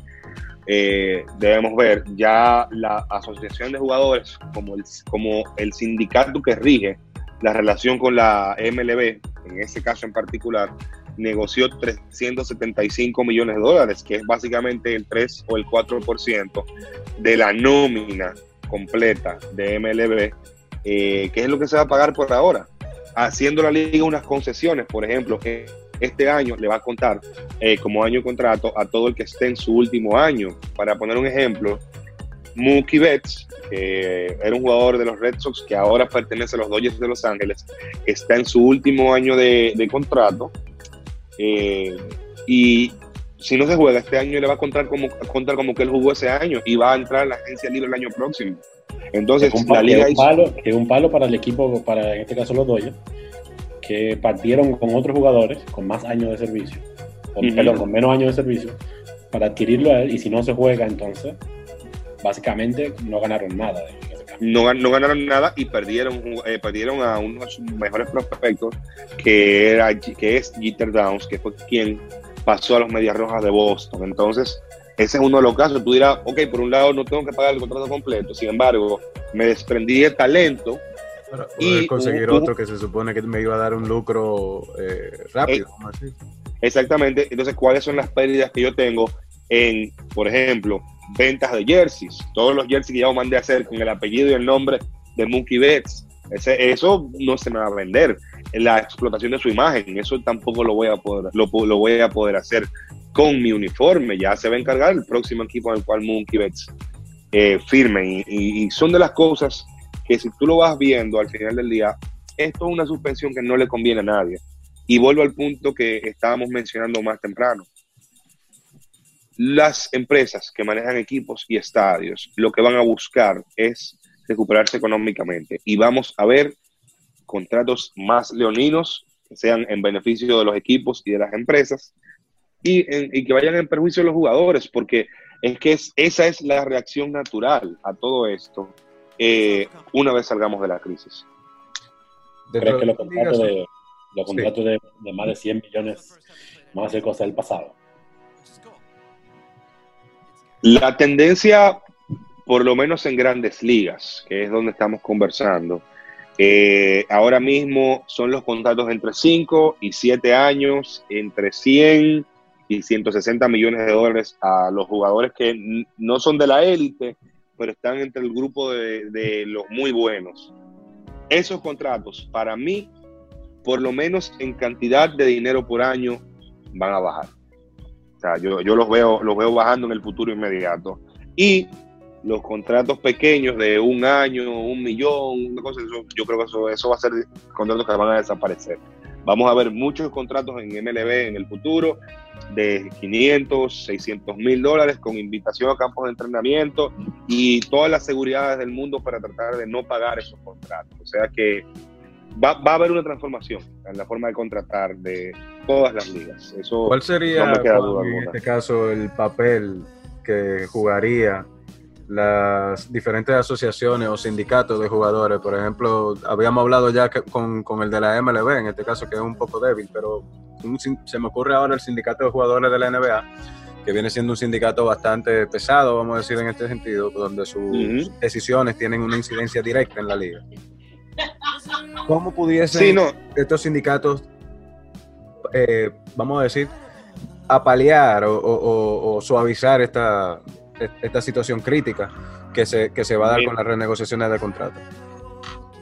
eh, debemos ver, ya la asociación de jugadores, como el, como el sindicato que rige la relación con la MLB, en ese caso en particular, negoció 375 millones de dólares, que es básicamente el 3 o el 4% de la nómina completa de MLB, eh, que es lo que se va a pagar por ahora, haciendo la liga unas concesiones, por ejemplo, que este año le va a contar eh, como año de contrato a todo el que esté en su último año. Para poner un ejemplo, Mookie Betts, que era un jugador de los Red Sox que ahora pertenece a los Dodgers de Los Ángeles, está en su último año de, contrato. Eh, y si no se juega este año, le va a contar como, contar como que él jugó ese año y va a entrar a la agencia libre el año próximo. Entonces, es un, la liga palo, es un palo para el equipo, para en este caso los Dodgers, que partieron con otros jugadores con más años de servicio, con, perdón, con menos años de servicio, para adquirirlo a él y si no se juega entonces, básicamente no ganaron nada. No, no, ganaron nada y perdieron, eh, perdieron a uno de sus mejores prospectos, que, era, que es Jeter Downs, que fue quien pasó a los Medias Rojas de Boston. Entonces, ese es uno de los casos. Tú dirás, ok, por un lado no tengo que pagar el contrato completo, sin embargo, me desprendí de talento y conseguir otro que se supone que me iba a dar un lucro eh, rápido. Eh, exactamente. Entonces, ¿cuáles son las pérdidas que yo tengo en, por ejemplo, ventas de jerseys? Todos los jerseys que ya mandé a hacer con el apellido y el nombre de Monkey Bets. Ese, eso no se me va a vender. La explotación de su imagen, eso tampoco lo voy a poder, lo, voy a poder hacer con mi uniforme. Ya se va a encargar el próximo equipo en el cual Monkey Bets eh, firme. y son de las cosas que si tú lo vas viendo al final del día, esto es una suspensión que no le conviene a nadie. Y vuelvo al punto que estábamos mencionando más temprano. Las empresas que manejan equipos y estadios lo que van a buscar es recuperarse económicamente y vamos a ver contratos más leoninos que sean en beneficio de los equipos y de las empresas y, que vayan en perjuicio de los jugadores, porque es que esa es la reacción natural a todo esto eh, una vez salgamos de la crisis. ¿Crees que los contratos, de, los contratos de, más de 100 millones van a ser cosas del pasado? La tendencia, por lo menos en grandes ligas, que es donde estamos conversando, eh, ahora mismo son los contratos entre 5 y 7 años, entre 100 y 160 millones de dólares a los jugadores que no son de la élite, pero están entre el grupo de, los muy buenos. Esos contratos, para mí, por lo menos en cantidad de dinero por año, van a bajar. O sea, yo, los, veo, los veo bajando en el futuro inmediato. Y los contratos pequeños de un año, un millón, una cosa, yo creo que eso, eso va a ser contratos que van a desaparecer. Vamos a ver muchos contratos en MLB en el futuro de 500, 600 mil dólares con invitación a campos de entrenamiento y todas las seguridades del mundo para tratar de no pagar esos contratos. O sea que va, va a haber una transformación en la forma de contratar de todas las ligas. Eso ¿Cuál sería no me queda Juan, duda en este caso el papel que jugaría las diferentes asociaciones o sindicatos de jugadores? Por ejemplo, habíamos hablado ya que- con, con el de la MLB, en este caso que es un poco débil, pero un se me ocurre ahora el sindicato de jugadores de la NBA, que viene siendo un sindicato bastante pesado, vamos a decir en este sentido, donde sus decisiones tienen una incidencia directa en la liga. ¿Cómo pudiesen Sí, no, estos sindicatos, eh, vamos a decir, apalear o, o- o- o suavizar esta, esta situación crítica que se, que se va a dar Mira. con las renegociaciones de contrato?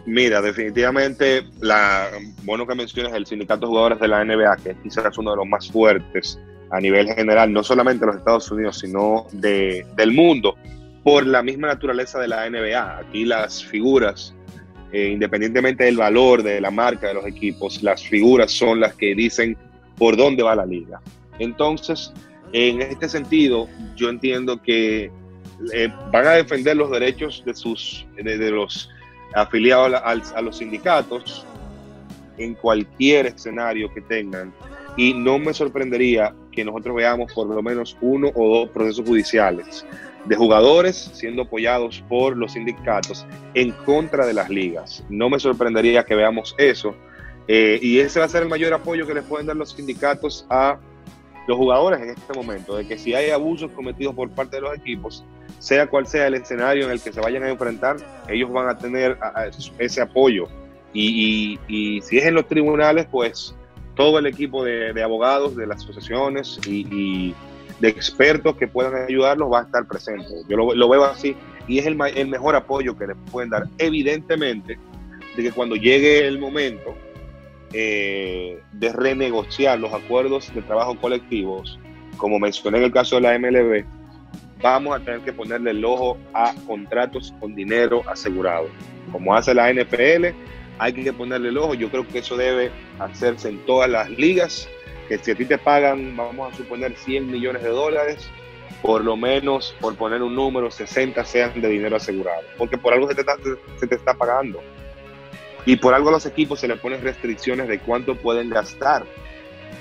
Mira, definitivamente, la, bueno que mencionas el sindicato de jugadores de la NBA, que es quizás uno de los más fuertes a nivel general, no solamente de los Estados Unidos, sino de, del mundo, por la misma naturaleza de la NBA. Aquí las figuras, eh, independientemente del valor de la marca de los equipos, las figuras son las que dicen por dónde va la liga. Entonces, en este sentido, yo entiendo que eh, van a defender los derechos de sus de, los afiliados a, a los sindicatos en cualquier escenario que tengan. Y no me sorprendería que nosotros veamos por lo menos uno o dos procesos judiciales de jugadores siendo apoyados por los sindicatos en contra de las ligas. No me sorprendería que veamos eso. Eh, y ese va a ser el mayor apoyo que les pueden dar los sindicatos a los jugadores en este momento, de que si hay abusos cometidos por parte de los equipos, sea cual sea el escenario en el que se vayan a enfrentar, ellos van a tener ese apoyo. Y, si es en los tribunales, pues todo el equipo de, abogados, de las asociaciones y de expertos que puedan ayudarlos va a estar presente. Yo lo, lo veo así y es el, el mejor apoyo que les pueden dar. Evidentemente, de que cuando llegue el momento eh, de renegociar los acuerdos de trabajo colectivos, como mencioné en el caso de la MLB, vamos a tener que ponerle el ojo a contratos con dinero asegurado. Como hace la NFL, hay que ponerle el ojo. Yo creo que eso debe hacerse en todas las ligas, que si a ti te pagan, vamos a suponer 100 millones de dólares, por lo menos, por poner un número, 60 sean de dinero asegurado, porque por algo se te está, se te está pagando. Y por algo a los equipos se les ponen restricciones de cuánto pueden gastar.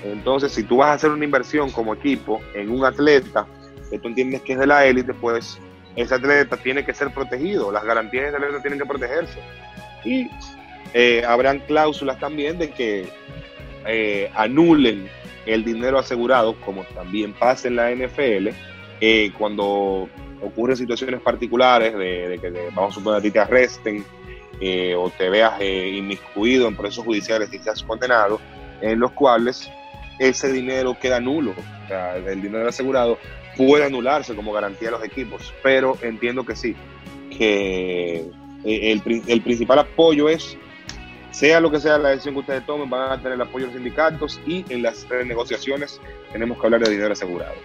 Entonces, si tú vas a hacer una inversión como equipo en un atleta que tú entiendes que es de la élite, pues ese atleta tiene que ser protegido. Las garantías de ese atleta tienen que protegerse. Y eh, habrán cláusulas también de que eh, anulen el dinero asegurado, como también pasa en la NFL, eh, cuando ocurren situaciones particulares de, de que, de- vamos a suponer, a ti te arresten eh, o te veas inmiscuido en procesos judiciales y seas condenado, en los cuales ese dinero queda nulo. O sea, el dinero asegurado puede anularse como garantía a los equipos, pero entiendo que sí, que el principal apoyo es, sea lo que sea la decisión que ustedes tomen, van a tener el apoyo de los sindicatos y en las negociaciones tenemos que hablar de dinero asegurado.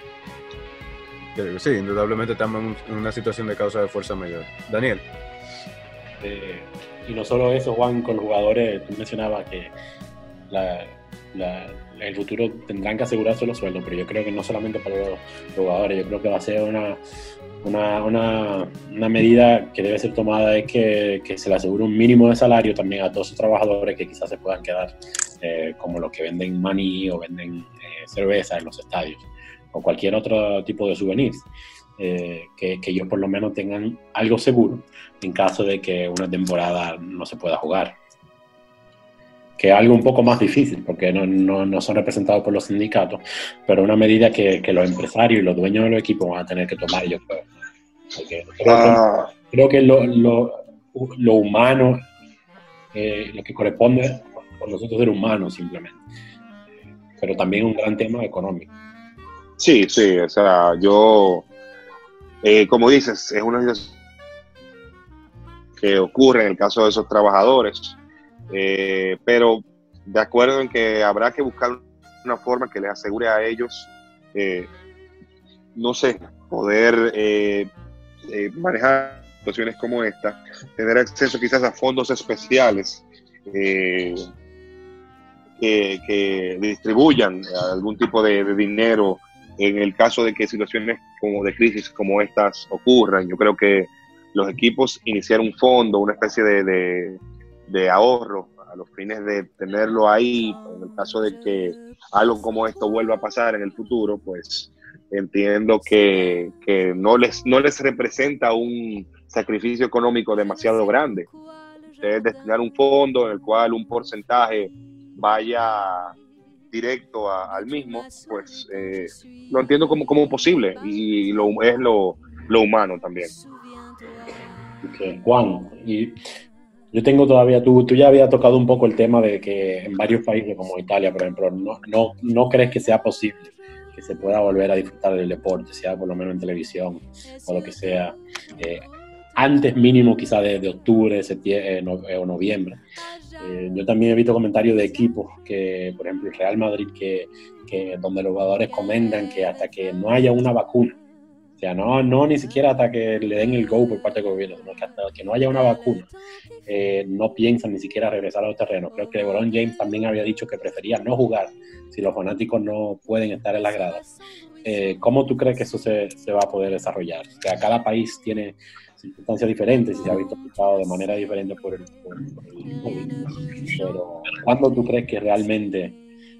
Que Sí, indudablemente estamos en una situación de causa de fuerza mayor. Daniel. Eh, y no solo eso, Juan, con los jugadores, tú mencionabas que la, en el futuro tendrán que asegurarse los sueldos, pero yo creo que no solamente para los jugadores, yo creo que va a ser una, una, una, medida que debe ser tomada es que, se le asegure un mínimo de salario también a todos esos trabajadores que quizás se puedan quedar eh, como los que venden maní o venden eh, cerveza en los estadios o cualquier otro tipo de souvenirs. eh, que ellos por lo menos tengan algo seguro en caso de que una temporada no se pueda jugar. Que es algo un poco más difícil porque no, no, no son representados por los sindicatos, pero una medida que, que los empresarios y los dueños de los equipos van a tener que tomar, yo creo. Porque creo que, Ah, creo que lo, lo, lo humano, eh, lo que corresponde por nosotros ser humanos simplemente. Pero también un gran tema económico. Sí, sí, o sea, yo, eh, como dices, es una situación que ocurre en el caso de esos trabajadores, eh, pero de acuerdo en que habrá que buscar una forma que les asegure a ellos, eh, no sé, poder eh, eh, manejar situaciones como esta, tener acceso quizás a fondos especiales. eh, que, que distribuyan algún tipo de, dinero en el caso de que situaciones como de crisis como estas ocurran. Yo creo que los equipos iniciar un fondo, una especie de, de ahorro a los fines de tenerlo ahí, en el caso de que algo como esto vuelva a pasar en el futuro, pues entiendo que, que no, les, no les representa un sacrificio económico demasiado grande. Ustedes destinar un fondo en el cual un porcentaje vaya directo a, al mismo, pues eh, lo entiendo como, como posible y lo, es lo, lo humano también. Okay. Juan, y yo tengo todavía, tú, tú ya habías tocado un poco el tema de que en varios países como Italia, por ejemplo, no, no, no crees que sea posible que se pueda volver a disfrutar del deporte, sea por lo menos en televisión o lo que sea, eh, antes mínimo quizá de, de octubre septiembre, no, o noviembre. Eh, yo también he visto comentarios de equipos que, por ejemplo, el Real Madrid, que, que, donde los jugadores comentan que hasta que no haya una vacuna, o sea, no, no ni siquiera hasta que le den el go por parte del gobierno, sino que hasta que no haya una vacuna, eh, no piensan ni siquiera regresar a los terrenos. Creo que LeBron James también había dicho que prefería no jugar si los fanáticos no pueden estar en las gradas. Eh, ¿Cómo tú crees que eso se, va a poder desarrollar? O sea, cada país tiene circunstancias diferentes y se ha visto afectado de manera diferente por el, COVID. Pero, ¿cuándo tú crees que realmente,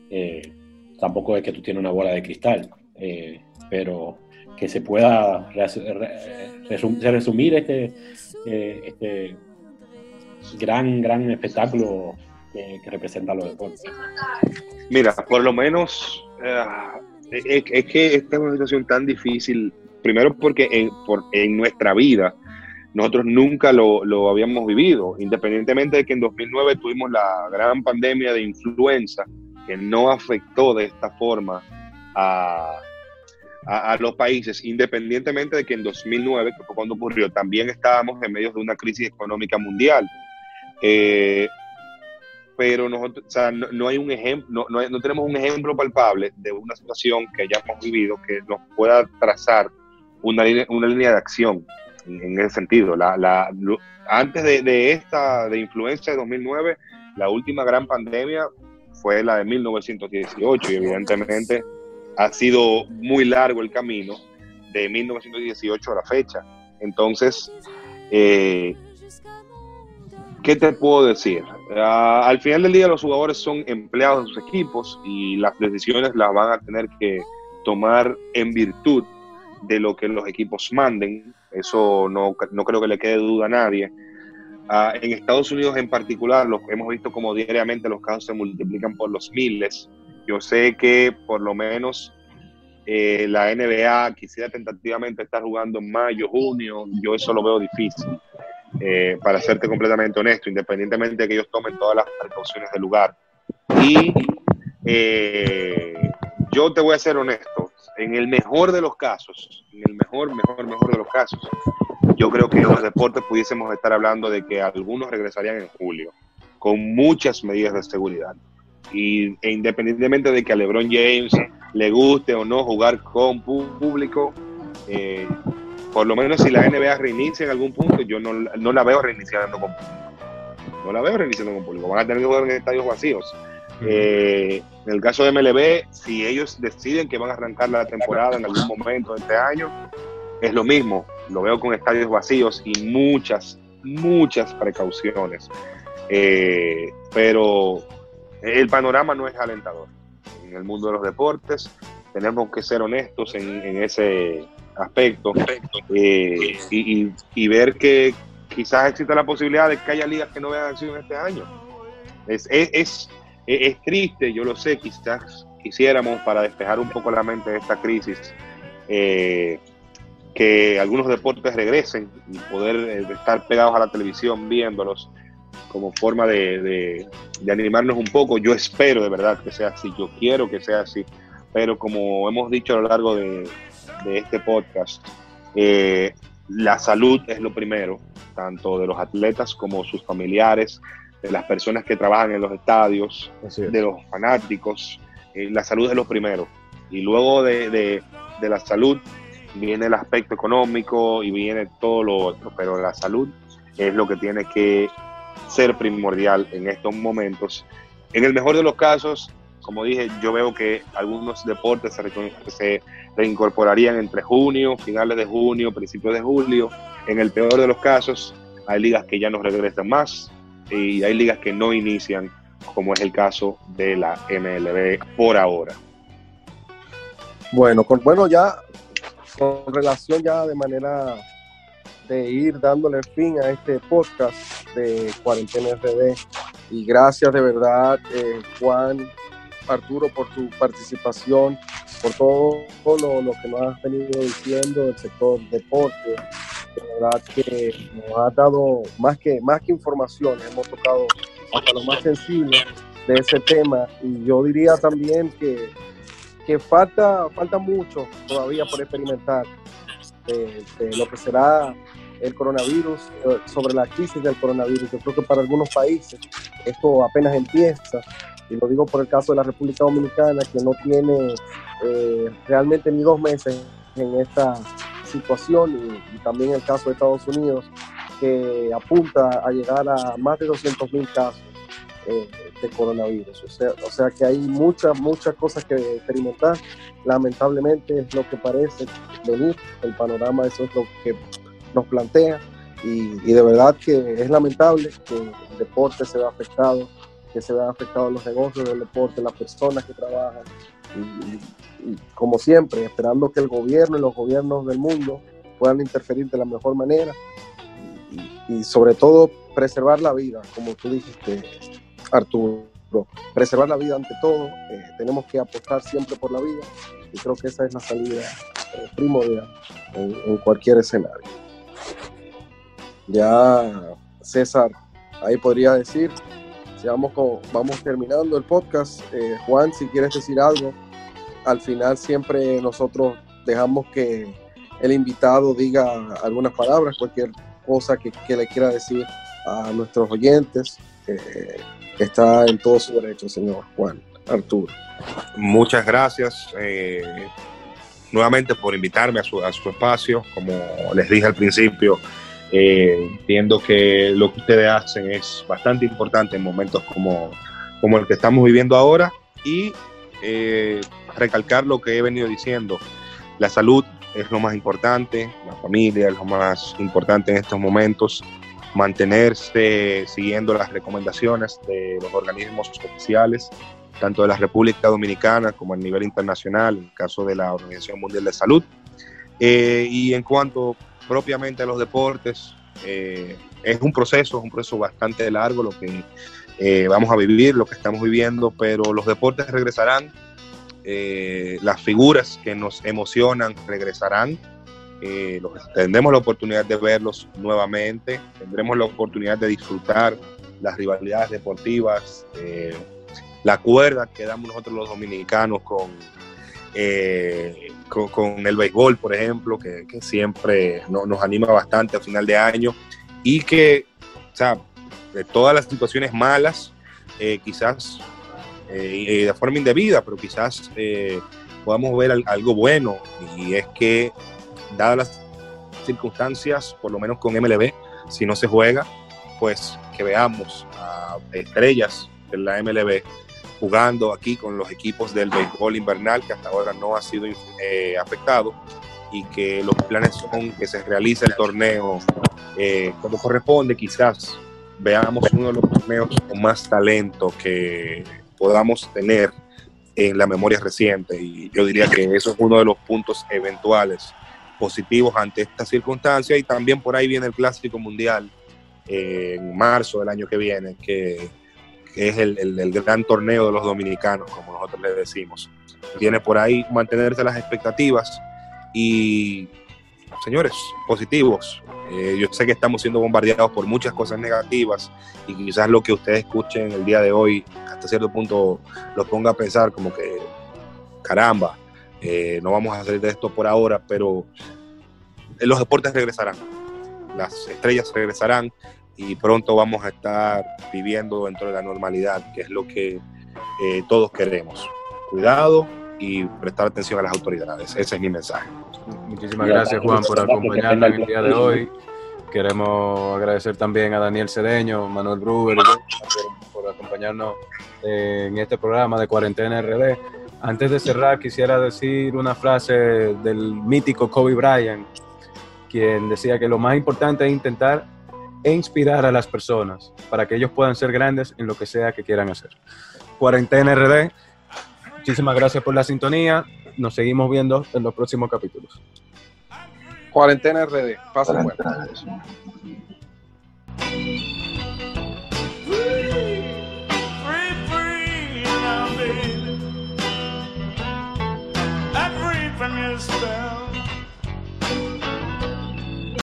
eh, tampoco es que tú tienes una bola de cristal, pero que se pueda resumir este, eh, este gran, gran espectáculo que, que, representa los deportes? Mira, por lo menos uh, es, que esta es una situación tan difícil, primero porque en, en nuestra vida nosotros nunca lo, lo, habíamos vivido, independientemente de que en 2009 tuvimos la gran pandemia de influenza que no afectó de esta forma a, a, los países, independientemente de que en 2009, que fue cuando ocurrió, también estábamos en medio de una crisis económica mundial. Eh, pero nosotros, no, no, hay un ejemplo, no, no, no, tenemos un ejemplo palpable de una situación que hayamos vivido que nos pueda trazar una línea, una línea de acción en, en ese sentido. La, la, antes de, de, esta, de influencia de 2009, la última gran pandemia fue la de 1918 y evidentemente ha sido muy largo el camino de 1918 a la fecha. Entonces, eh, ¿qué te puedo decir? Uh, al final del día los jugadores son empleados de sus equipos y las decisiones las van a tener que tomar en virtud de lo que los equipos manden. Eso no, no creo que le quede duda a nadie. Uh, en Estados Unidos en particular, los, hemos visto como diariamente los casos se multiplican por los miles. Yo sé que por lo menos eh, la NBA quisiera tentativamente estar jugando en mayo, junio. Yo eso lo veo difícil. Eh, para serte completamente honesto, independientemente de que ellos tomen todas las precauciones del lugar. Y eh, yo te voy a ser honesto, en el mejor de los casos, en el mejor, mejor, mejor de los casos, yo creo que los deportes pudiésemos estar hablando de que algunos regresarían en julio, con muchas medidas de seguridad. Y e independientemente de que a LeBron James le guste o no jugar con público, eh, por lo menos si la NBA reinicia en algún punto, yo no, no la veo reiniciando con público. No la veo reiniciando con público. Van a tener que jugar en estadios vacíos. Eh, en el caso de MLB, si ellos deciden que van a arrancar la temporada en algún momento de este año, es lo mismo. Lo veo con estadios vacíos y muchas, muchas precauciones. Eh, pero el panorama no es alentador. En el mundo de los deportes tenemos que ser honestos en, ese aspecto eh, y, y, ver que quizás exista la posibilidad de que haya ligas que no vean acción este año. Es, es, es, es, triste, yo lo sé, quizás quisiéramos para despejar un poco la mente de esta crisis eh, que algunos deportes regresen y poder eh, estar pegados a la televisión viéndolos como forma de, de, de animarnos un poco. Yo espero de verdad que sea así, yo quiero que sea así, pero como hemos dicho a lo largo de, de este podcast, eh, la salud es lo primero, tanto de los atletas como sus familiares, de las personas que trabajan en los estadios, de los fanáticos. Eh, la salud es lo primero. Y luego de, la salud viene el aspecto económico y viene todo lo otro, pero la salud es lo que tiene que ser primordial en estos momentos En el mejor de los casos, como dije, yo veo que algunos deportes se, reincorporarían entre junio, finales de junio, principios de julio. En el peor de los casos, hay ligas que ya no regresan más y hay ligas que no inician, como es el caso de la MLB por ahora. Bueno, bueno, ya con relación ya de manera de ir dándole fin a este podcast de Cuarentena RD. Y gracias de verdad, eh, Juan, Arturo, por tu participación, por todo lo, que nos has venido diciendo del sector deporte. De verdad que nos ha dado más que, más que información, hemos tocado hasta lo más sensible de ese tema. Y yo diría también que, que falta, falta mucho todavía por experimentar de, lo que será el coronavirus, eh, sobre la crisis del coronavirus. Yo creo que para algunos países esto apenas empieza, y lo digo por el caso de la República Dominicana, que no tiene eh, realmente ni dos meses en esta situación, y, también el caso de Estados Unidos, que apunta a llegar a más de 200 mil casos eh, de coronavirus. O sea, o sea que hay muchas, muchas cosas que experimentar. Lamentablemente es lo que parece venir, el panorama eso es lo que nos plantea y, de verdad que es lamentable que el deporte se vea afectado, que se vean afectados los negocios del deporte, las personas que trabajan y, como siempre, esperando que el gobierno y los gobiernos del mundo puedan interferir de la mejor manera y, sobre todo preservar la vida, como tú dijiste, Arturo. Preservar la vida ante todo, eh, tenemos que apostar siempre por la vida y creo que esa es la salida eh, primordial en cualquier escenario. Ya César, ahí podría decir, si vamos, vamos terminando el podcast, eh, Juan, si quieres decir algo, al final siempre nosotros dejamos que el invitado diga algunas palabras, cualquier cosa que, le quiera decir a nuestros oyentes. Eh, está en todo su derecho, señor Juan Arturo. Muchas gracias eh, nuevamente por invitarme a su, a su espacio. Como les dije al principio, eh, entiendo que lo que ustedes hacen es bastante importante en momentos como, como el que estamos viviendo ahora y eh, recalcar lo que he venido diciendo. La salud es lo más importante, la familia es lo más importante en estos momentos, mantenerse siguiendo las recomendaciones de los organismos oficiales, tanto de la República Dominicana como a nivel internacional, en el caso de la Organización Mundial de Salud. Eh, y en cuanto propiamente a los deportes. Eh, es un proceso, es un proceso bastante largo lo que eh, vamos a vivir, lo que estamos viviendo, pero los deportes regresarán, eh, las figuras que nos emocionan regresarán, tendremos la oportunidad de verlos nuevamente, tendremos la oportunidad de disfrutar las rivalidades deportivas, la cuerda que damos nosotros los dominicanos con eh, con, el béisbol, por ejemplo, que, siempre nos anima bastante a final de año y que, o sea, de todas las situaciones malas, eh, quizás eh, de forma indebida, pero quizás podamos ver algo bueno y es que, dadas las circunstancias, por lo menos con MLB, si no se juega, pues que veamos a estrellas de la MLB jugando aquí con los equipos del béisbol invernal, que hasta ahora no ha sido eh, afectado, y que los planes son que se realice el torneo eh, como corresponde, quizás veamos uno de los torneos con más talento que podamos tener en la memoria reciente, y yo diría que eso es uno de los puntos eventuales positivos ante esta circunstancia, y también por ahí viene el Clásico Mundial eh, en marzo del año que viene, que que es el, gran torneo de los dominicanos, como nosotros le decimos. Tiene por ahí mantenerse las expectativas y, señores, positivos. Eh, yo sé que estamos siendo bombardeados por muchas cosas negativas y quizás lo que ustedes escuchen el día de hoy hasta cierto punto los ponga a pensar como que, caramba, eh, no vamos a salir de esto por ahora, pero los deportes regresarán, las estrellas regresarán y pronto vamos a estar viviendo dentro de la normalidad, que es lo que eh, todos queremos. Cuidado y prestar atención a las autoridades. Ese es mi mensaje. Muchísimas gracias Juan por acompañarnos el día de hoy. Queremos agradecer también a Daniel Cedeño, Manuel Bruber por, por acompañarnos en este programa de Cuarentena RD. Antes de cerrar, quisiera decir una frase del mítico Kobe Bryant, quien decía que lo más importante es intentar e inspirar a las personas para que ellos puedan ser grandes en lo que sea que quieran hacer. Cuarentena RD, muchísimas gracias por la sintonía. Nos seguimos viendo en los próximos capítulos. Cuarentena RD, pasen bueno.